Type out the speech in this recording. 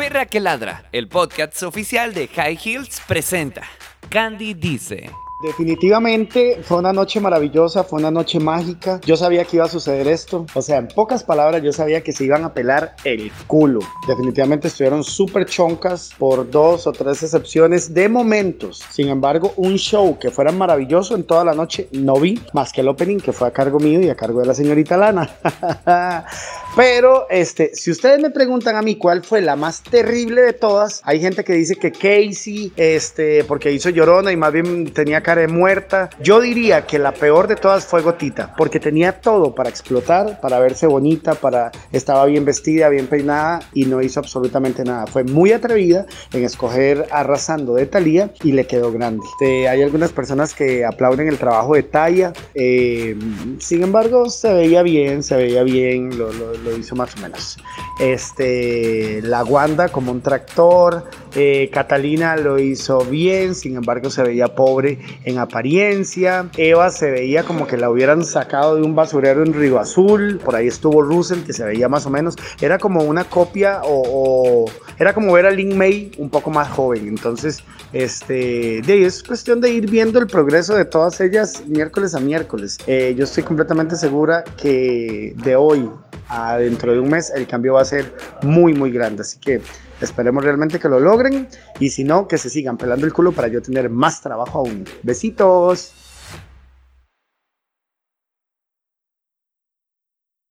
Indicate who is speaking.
Speaker 1: Perra que ladra, el podcast oficial de High Heels presenta. Candy dice.
Speaker 2: Definitivamente fue una noche maravillosa, fue una noche mágica. Yo sabía que iba a suceder esto. O sea, en pocas palabras, yo sabía que se iban a pelar el culo. Definitivamente estuvieron súper choncas por dos o tres excepciones de momentos. Sin embargo, un show que fuera maravilloso en toda la noche no vi, más que el opening que fue a cargo mío y a cargo de la señorita Lana. Pero, este, si ustedes me preguntan a mí cuál fue la más terrible de todas, hay gente que dice que Casey, este, porque hizo llorona y más bien tenía muerta. Yo diría que la peor de todas fue Gotita, porque tenía todo para explotar, para verse bonita, para estaba bien vestida, bien peinada y no hizo absolutamente nada. Fue muy atrevida en escoger arrasando de Thalía y le quedó grande. Este, hay algunas personas que aplauden el trabajo de Taya, eh, sin embargo se veía bien, se veía bien, lo hizo más o menos. Este, la Wanda como un tractor, eh, Catalina lo hizo bien, sin embargo se veía pobre en apariencia. Eva se veía como que la hubieran sacado de un basurero en Río Azul. Por ahí estuvo Russell, que se veía más o menos. Era como una copia o, era como ver a Lin May un poco más joven. Entonces, este, de es cuestión de ir viendo el progreso de todas ellas miércoles a miércoles. Eh, yo estoy completamente segura que de hoy dentro de un mes el cambio va a ser muy muy grande. Así que esperemos realmente que lo logren y si no, que se sigan pelando el culo para yo tener más trabajo aún. Besitos.